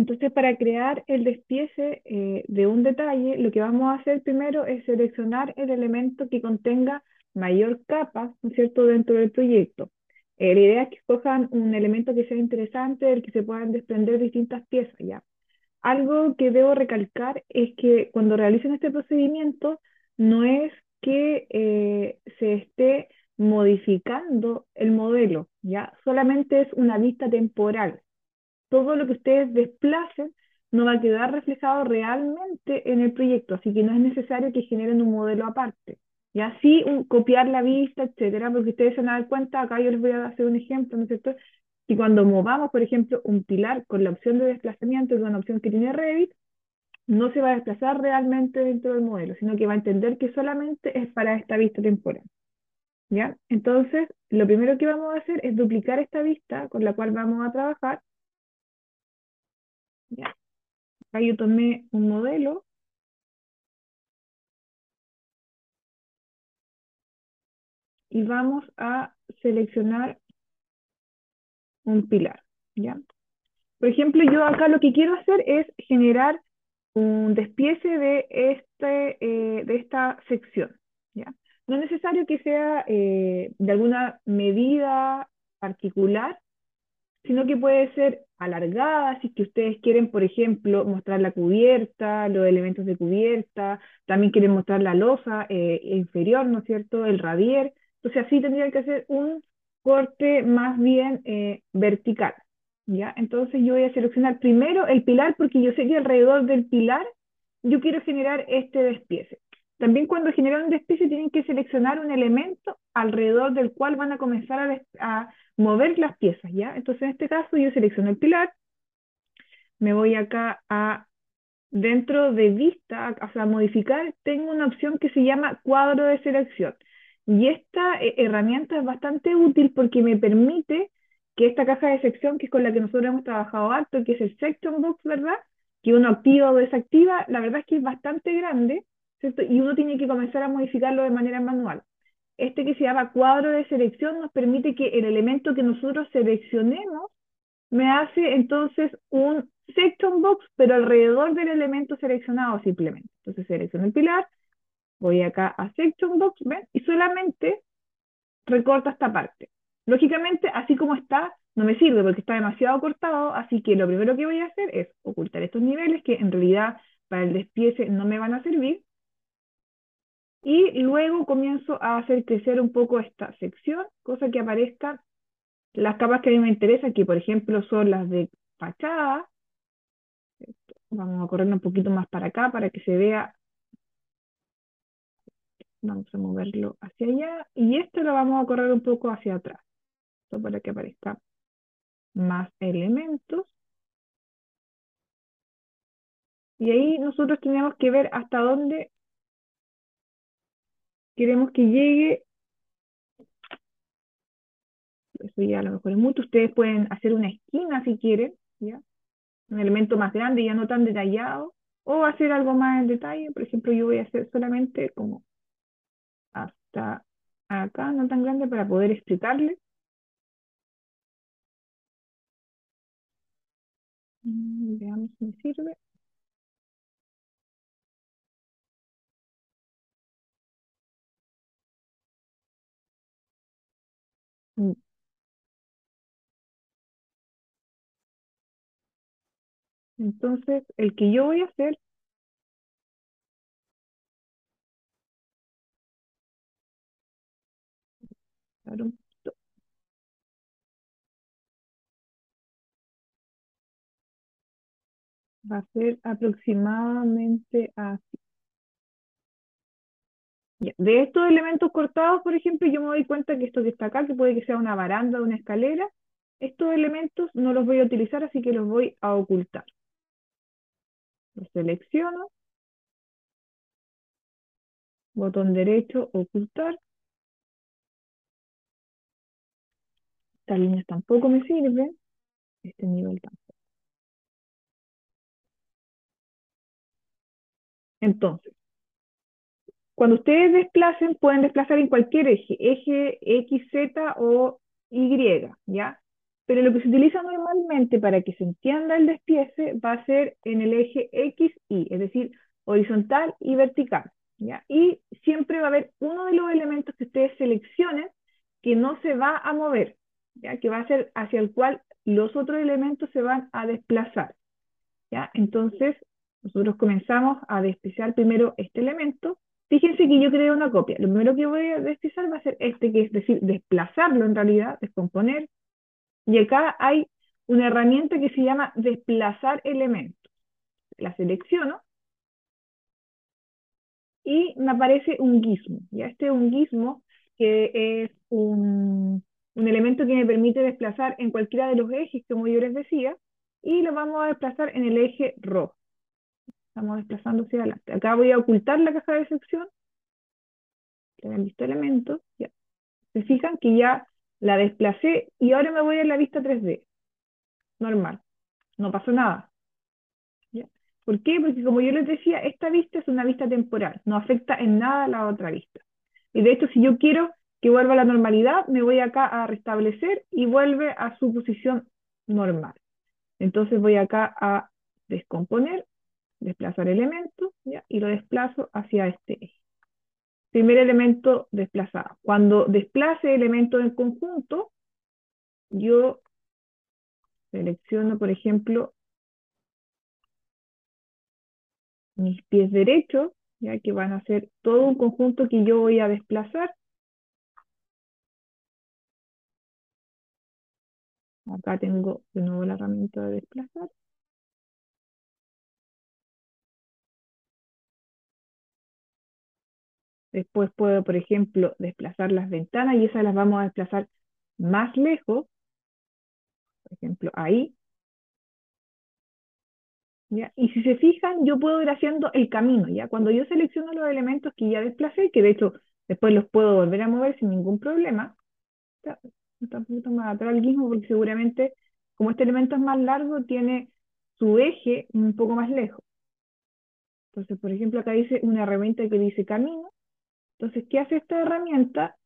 Entonces, para crear el despiece eh, de un detalle, lo que vamos a hacer primero es seleccionar el elemento que contenga mayor capa, ¿no es cierto?, dentro del proyecto. Eh, la idea es que escojan un elemento que sea interesante, del que se puedan desprender distintas piezas, ¿ya? Algo que debo recalcar es que cuando realicen este procedimiento, no es que eh, se esté modificando el modelo, ¿ya? Solamente es una vista temporal todo lo que ustedes desplacen no va a quedar reflejado realmente en el proyecto, así que no es necesario que generen un modelo aparte. Y así copiar la vista, etcétera, porque ustedes se van a dar cuenta, acá yo les voy a hacer un ejemplo, ¿no es? Y cuando movamos, por ejemplo, un pilar con la opción de desplazamiento, es una opción que tiene Revit, no se va a desplazar realmente dentro del modelo, sino que va a entender que solamente es para esta vista temporal. ¿Ya? Entonces, lo primero que vamos a hacer es duplicar esta vista con la cual vamos a trabajar Acá yo tomé un modelo. Y vamos a seleccionar un pilar, ¿ya? Por ejemplo, yo acá lo que quiero hacer es generar un despiece de, este, eh, de esta sección, ¿ya? No es necesario que sea eh, de alguna medida particular, sino que puede ser alargada, si que ustedes quieren, por ejemplo, mostrar la cubierta, los elementos de cubierta, también quieren mostrar la losa eh, inferior, ¿no es cierto?, el radier, entonces así tendrían que hacer un corte más bien eh, vertical, ¿ya? Entonces yo voy a seleccionar primero el pilar, porque yo sé que alrededor del pilar yo quiero generar este despiece. También cuando generan un despiece tienen que seleccionar un elemento alrededor del cual van a comenzar a, mover las piezas, ¿ya? Entonces en este caso yo selecciono el pilar, me voy acá a, dentro de vista, o sea, modificar, tengo una opción que se llama cuadro de selección. Y esta eh, herramienta es bastante útil porque me permite que esta caja de sección, que es con la que nosotros hemos trabajado harto, que es el Section Box, ¿verdad? Que uno activa o desactiva, la verdad es que es bastante grande, y uno tiene que comenzar a modificarlo de manera manual. Este que se llama cuadro de selección nos permite que el elemento que nosotros seleccionemos me hace entonces un section box, pero alrededor del elemento seleccionado simplemente. Entonces selecciono el pilar, voy acá a section box, ¿ven? Y solamente recorta esta parte. Lógicamente, así como está, no me sirve porque está demasiado cortado, así que lo primero que voy a hacer es ocultar estos niveles que en realidad para el despiece no me van a servir y luego comienzo a hacer crecer un poco esta sección, cosa que aparezcan las capas que a mí me interesan, que por ejemplo son las de fachada. Vamos a correr un poquito más para acá para que se vea. Vamos a moverlo hacia allá. Y esto lo vamos a correr un poco hacia atrás. Esto para que aparezcan más elementos. Y ahí nosotros tenemos que ver hasta dónde queremos que llegue, eso ya a lo mejor es mucho, ustedes pueden hacer una esquina si quieren, ¿ya? Un elemento más grande, ya no tan detallado, o hacer algo más en detalle, por ejemplo, yo voy a hacer solamente como hasta acá, no tan grande, para poder explicarle. Mm, veamos si me sirve. Entonces, el que yo voy a hacer va a ser aproximadamente así. De estos elementos cortados, por ejemplo, yo me doy cuenta que esto que está acá, que puede que sea una baranda o una escalera, estos elementos no los voy a utilizar, así que los voy a ocultar. Los selecciono. Botón derecho, ocultar. Estas líneas tampoco me sirven. Este nivel tampoco. Entonces, cuando ustedes desplacen, pueden desplazar en cualquier eje, eje X, Z o Y, ¿ya? Pero lo que se utiliza normalmente para que se entienda el despiece va a ser en el eje X, Y, es decir, horizontal y vertical. ¿ya? Y siempre va a haber uno de los elementos que ustedes seleccionen que no se va a mover, ¿ya? que va a ser hacia el cual los otros elementos se van a desplazar. ¿ya? Entonces, nosotros comenzamos a despreciar primero este elemento. Fíjense que yo creé una copia. Lo primero que voy a despreciar va a ser este, que es decir, desplazarlo en realidad, descomponer. Y acá hay una herramienta que se llama desplazar elementos. La selecciono y me aparece un gizmo. ¿ya? Este es un gizmo que es un, un elemento que me permite desplazar en cualquiera de los ejes, como yo les decía, y lo vamos a desplazar en el eje rojo. Estamos desplazando hacia adelante. Acá voy a ocultar la caja de sección. Ya han visto elementos. Ya. Se fijan que ya la desplacé y ahora me voy a la vista 3D. Normal. No pasó nada. ¿Ya? ¿Por qué? Porque como yo les decía, esta vista es una vista temporal. No afecta en nada a la otra vista. Y de hecho, si yo quiero que vuelva a la normalidad, me voy acá a restablecer y vuelve a su posición normal. Entonces voy acá a descomponer, desplazar elemento, y lo desplazo hacia este eje. Primer elemento desplazado. Cuando desplace elementos en conjunto, yo selecciono, por ejemplo, mis pies derechos, ya que van a ser todo un conjunto que yo voy a desplazar. Acá tengo de nuevo la herramienta de desplazar. Después puedo, por ejemplo, desplazar las ventanas y esas las vamos a desplazar más lejos. Por ejemplo, ahí. Y si se fijan, yo puedo ir haciendo el camino, ¿ya? Cuando yo selecciono los elementos que ya desplacé, que de hecho después los puedo volver a mover sin ningún problema, está, un poquito más atrás el guismo porque seguramente, como este elemento es más largo, tiene su eje un poco más lejos. Entonces, por ejemplo, acá dice una herramienta que dice camino. Entonces, ¿qué hace esta herramienta?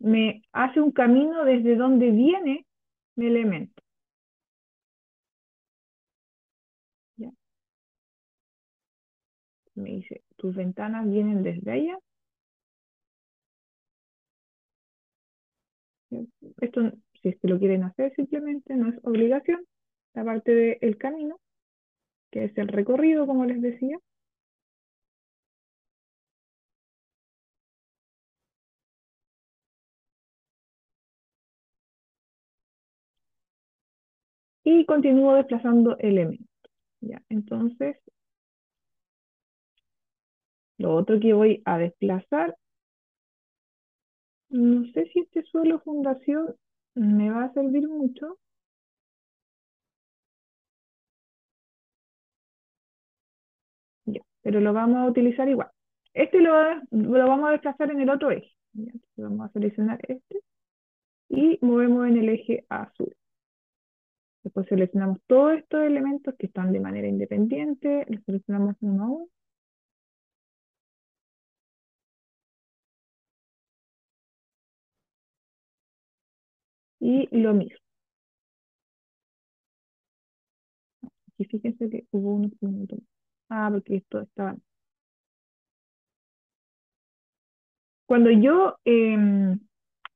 Me hace un camino desde donde viene mi elemento. Me dice, tus ventanas vienen desde allá. Esto, si es que lo quieren hacer simplemente, no es obligación. La parte del camino, que es el recorrido, como les decía. Y continúo desplazando elementos. ¿ya? Entonces, lo otro que voy a desplazar, no sé si este suelo fundación me va a servir mucho. Ya, pero lo vamos a utilizar igual. Este lo, lo vamos a desplazar en el otro eje. vamos a seleccionar este y movemos en el eje azul. Después seleccionamos todos estos elementos que están de manera independiente, los seleccionamos uno a uno. Y lo mismo. Y fíjense que hubo unos minutos. Ah, porque esto estaba... Cuando yo em,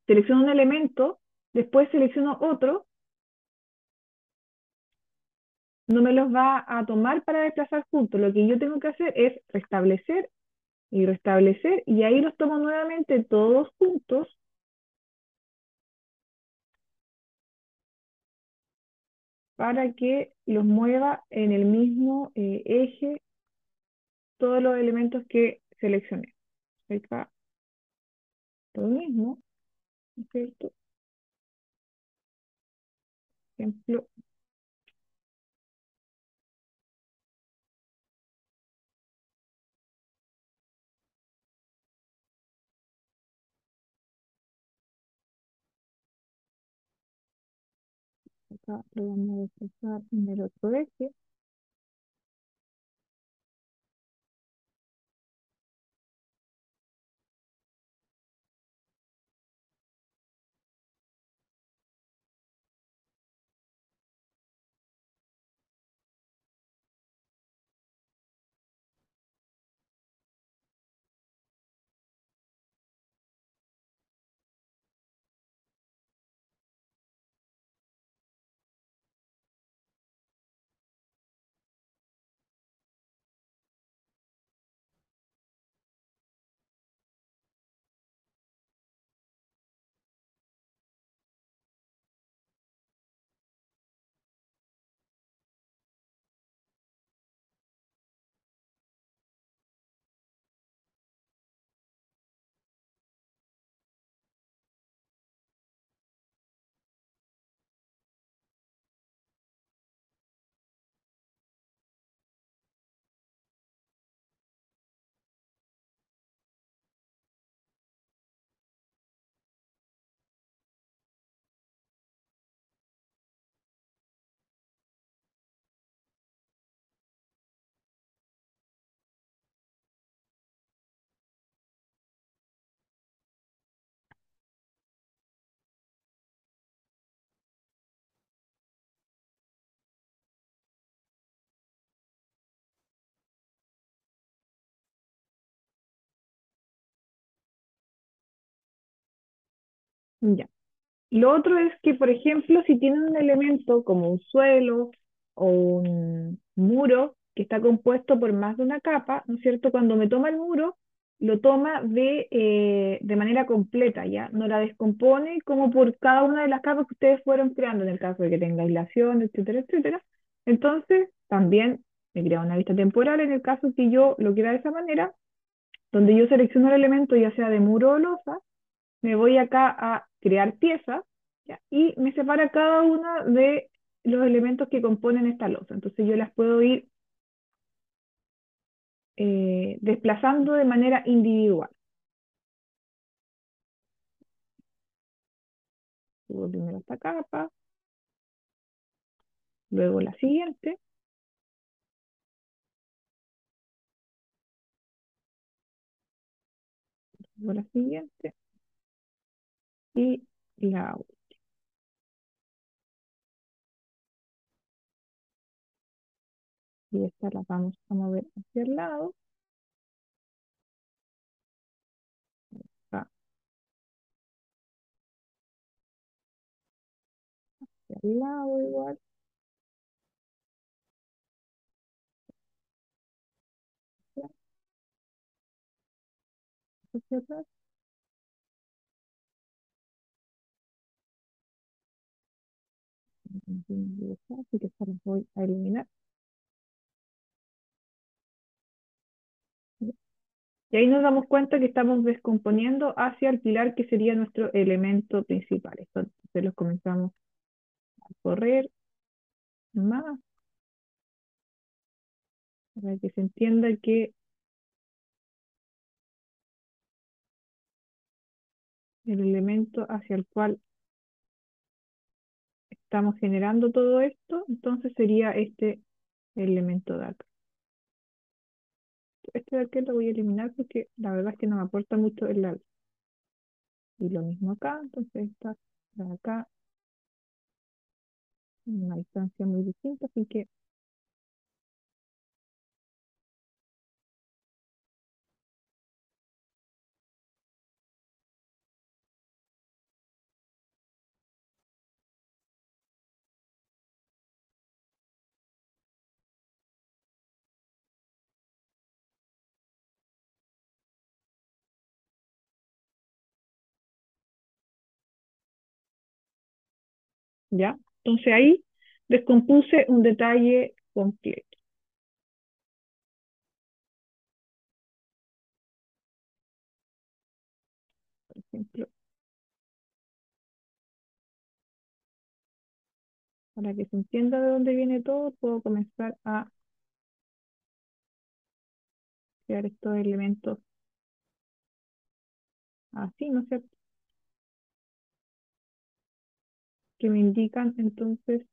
selecciono un elemento, después selecciono otro, no me los va a tomar para desplazar juntos. Lo que yo tengo que hacer es restablecer y restablecer, y ahí los tomo nuevamente todos juntos para que los mueva en el mismo eh, eje todos los elementos que seleccioné. Acá, lo mismo, ¿cierto? Ejemplo, lo vamos a desplazar en el otro eje. Ya. Lo otro es que, por ejemplo, si tienen un elemento como un suelo o un muro que está compuesto por más de una capa, ¿no es cierto? Cuando me toma el muro, lo toma de, eh, de manera completa, ¿ya? No la descompone como por cada una de las capas que ustedes fueron creando, en el caso de que tenga aislación, etcétera, etcétera. Entonces, también me crea una vista temporal en el caso que yo lo quiera de esa manera, donde yo selecciono el elemento, ya sea de muro o losa, me voy acá a crear piezas, y me separa cada una de los elementos que componen esta losa. Entonces yo las puedo ir eh, desplazando de manera individual. Subo primero esta capa, luego la siguiente. Luego la siguiente. Y la última. Y esta la vamos a mover hacia el lado. Acá. Hacia el lado igual. Hacia atrás. Así que voy a eliminar. Y ahí nos damos cuenta que estamos descomponiendo hacia el pilar que sería nuestro elemento principal. Entonces los comenzamos a correr más para que se entienda que el elemento hacia el cual estamos generando todo esto, entonces sería este elemento acá este de aquí lo voy a eliminar porque la verdad es que no me aporta mucho el lado. Y lo mismo acá, entonces está de acá una distancia muy distinta, así que ¿ya? Entonces ahí descompuse un detalle completo. Por ejemplo, para que se entienda de dónde viene todo, puedo comenzar a crear estos elementos así, ¿no es cierto? Que me indican entonces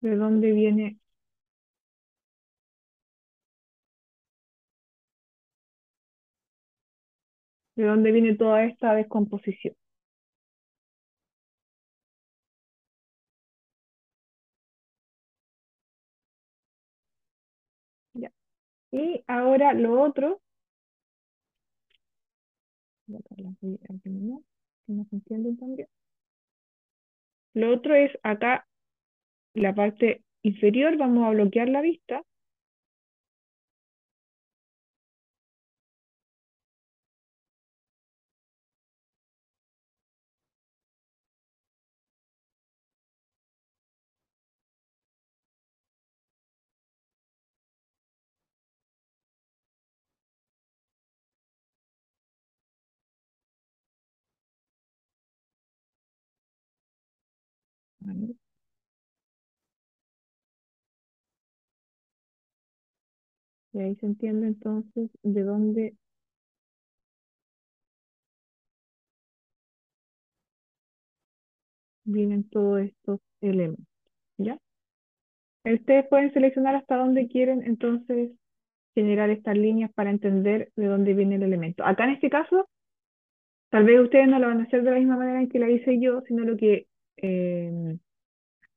de dónde viene de dónde viene toda esta descomposición. Y ahora lo otro también. Lo otro es acá, la parte inferior, vamos a bloquear la vista. Y ahí se entiende entonces de dónde vienen todos estos elementos, ¿ya? Ustedes pueden seleccionar hasta dónde quieren entonces generar estas líneas para entender de dónde viene el elemento. Acá en este caso, tal vez ustedes no lo van a hacer de la misma manera en que la hice yo, sino lo que eh,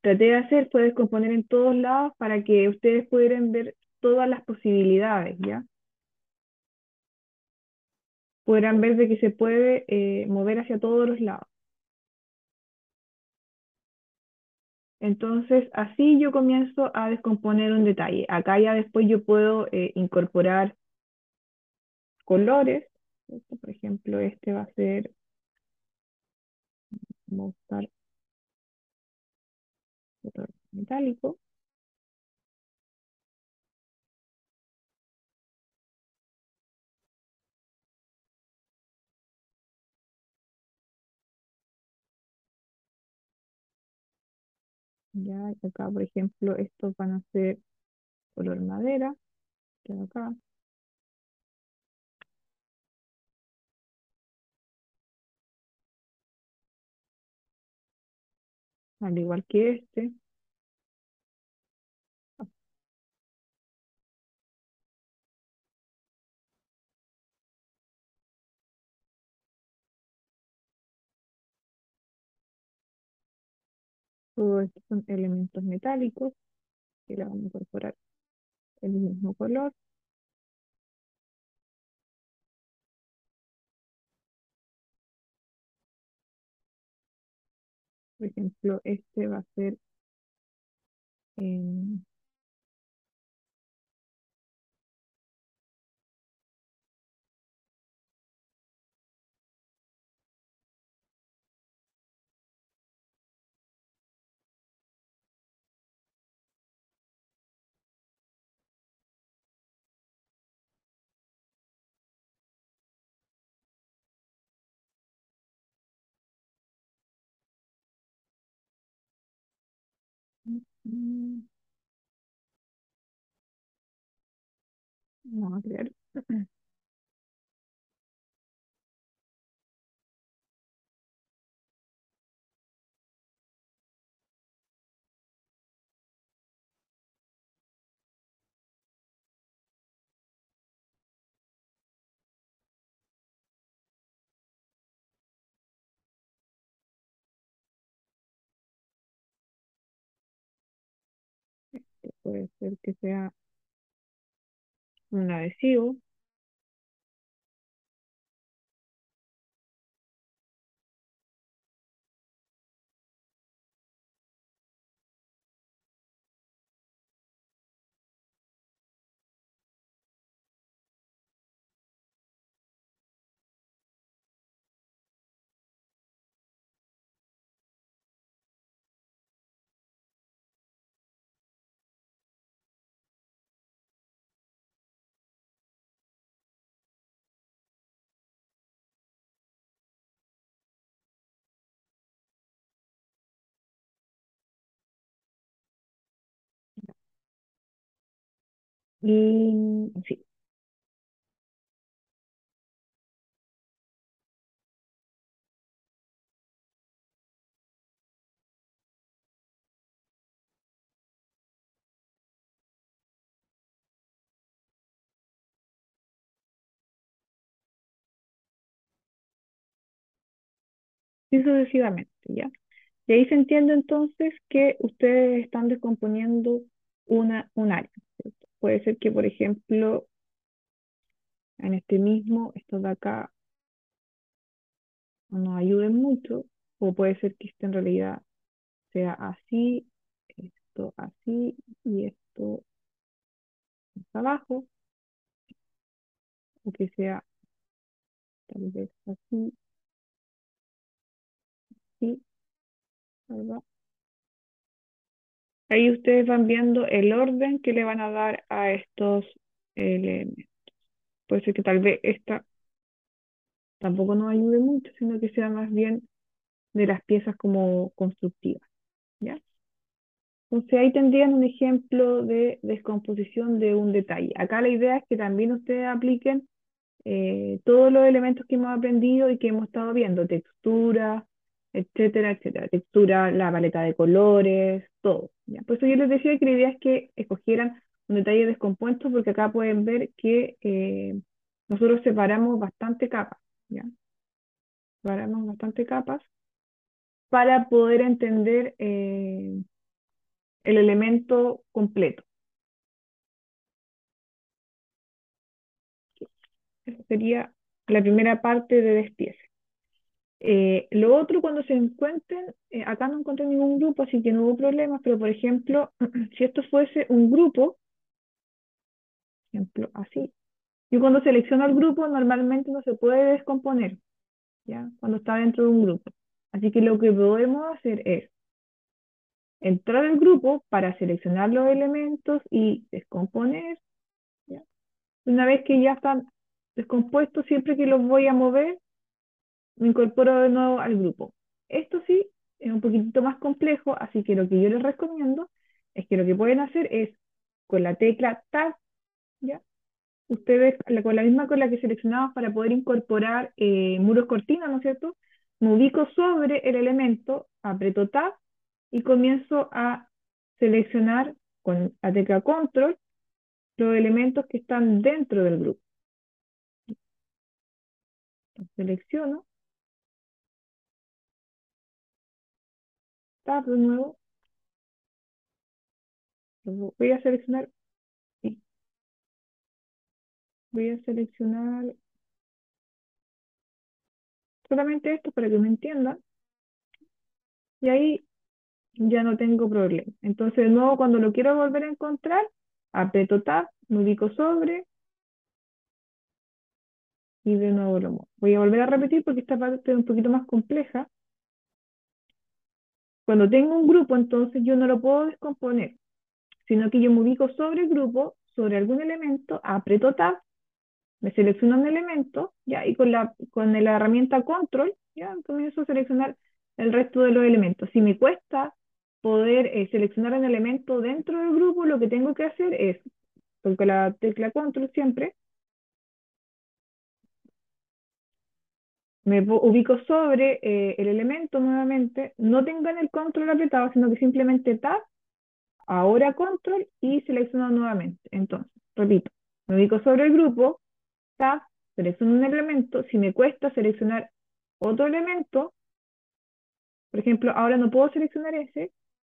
traté de hacer fue descomponer en todos lados para que ustedes pudieran ver todas las posibilidades, ¿ya? podrán ver de que se puede eh, mover hacia todos los lados. Entonces, así yo comienzo a descomponer un detalle. Acá ya después yo puedo eh, incorporar colores. Por ejemplo, este va a ser, vamos a metálico. Ya, acá, por ejemplo, estos van a ser color madera, que acá. Al igual que este. Todos estos son elementos metálicos y le vamos a incorporar el mismo color. Por ejemplo, este va a ser en Mm. Vamos puede ser que sea un adhesivo. Y sí, y sucesivamente, ¿ya? Y ahí se entiende entonces que ustedes están descomponiendo una, un área. Puede ser que, por ejemplo, en este mismo, esto de acá no nos ayuden mucho, o puede ser que este en realidad sea así, esto así y esto abajo, o que sea tal vez así, así, ¿verdad? Ahí ustedes van viendo el orden que le van a dar a estos elementos. Puede ser que tal vez esta tampoco nos ayude mucho, sino que sea más bien de las piezas como constructivas, ¿ya? Entonces ahí tendrían un ejemplo de descomposición de un detalle. Acá la idea es que también ustedes apliquen eh, todos los elementos que hemos aprendido y que hemos estado viendo, textura, etcétera, etcétera. Textura, la paleta de colores, todo. ¿ya? Por eso yo les decía que la idea es que escogieran un detalle descompuesto porque acá pueden ver que eh, nosotros separamos bastante capas, ¿ya? Separamos bastante capas para poder entender eh, el elemento completo. Eso sería la primera parte de despiece. Eh, lo otro, cuando se encuentren, eh, acá no encontré ningún grupo, así que no hubo problemas, pero por ejemplo, si esto fuese un grupo, ejemplo, así, y cuando selecciono el grupo, normalmente no se puede descomponer, ¿ya? Cuando está dentro de un grupo. Así que lo que podemos hacer es entrar al grupo para seleccionar los elementos y descomponer. Una vez que ya están descompuestos, siempre que los voy a mover, me incorporo de nuevo al grupo. Esto sí es un poquitito más complejo, así que lo que yo les recomiendo es que lo que pueden hacer es con la tecla Tab, ¿ya? Ustedes, con la misma con la que seleccionamos para poder incorporar eh, muros cortinas, ¿no es cierto? Me ubico sobre el elemento, aprieto Tab y comienzo a seleccionar con la tecla Control los elementos que están dentro del grupo. Selecciono de nuevo. Voy a seleccionar. Voy a seleccionar solamente esto para que me entiendan. Y ahí ya no tengo problema. Entonces, de nuevo, cuando lo quiero volver a encontrar, aprieto Tab, me ubico sobre y de nuevo lo muevo. Voy a volver a repetir porque esta parte es un poquito más compleja. Cuando tengo un grupo, entonces yo no lo puedo descomponer, sino que yo me ubico sobre el grupo, sobre algún elemento, aprieto Tab, me selecciono un elemento, ya, y con la, con la herramienta Control, ya, comienzo a seleccionar el resto de los elementos. Si me cuesta poder eh, seleccionar un elemento dentro del grupo, lo que tengo que hacer es, con la tecla Control siempre, me ubico sobre eh, el elemento nuevamente, no tengan el control apretado, sino que simplemente tab, ahora control y selecciono nuevamente. Entonces, repito, me ubico sobre el grupo, tab, selecciono un elemento, si me cuesta seleccionar otro elemento, por ejemplo, ahora no puedo seleccionar ese,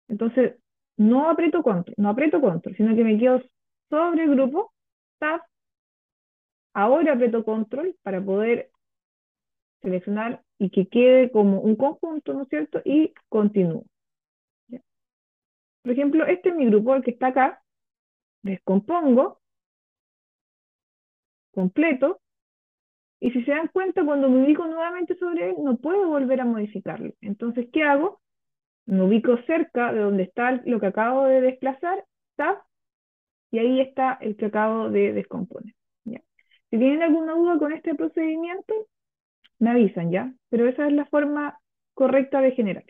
entonces no aprieto control, no aprieto control, sino que me quedo sobre el grupo, tab, ahora aprieto control para poder seleccionar y que quede como un conjunto, ¿no es cierto? Y continúo. Por ejemplo, este es mi grupo, el que está acá. Descompongo. Completo. Y si se dan cuenta, cuando me ubico nuevamente sobre él, no puedo volver a modificarlo. Entonces, ¿qué hago? Me ubico cerca de donde está lo que acabo de desplazar, tab, y ahí está el que acabo de descomponer. Si tienen alguna duda con este procedimiento, me avisan ya, pero esa es la forma correcta de generar.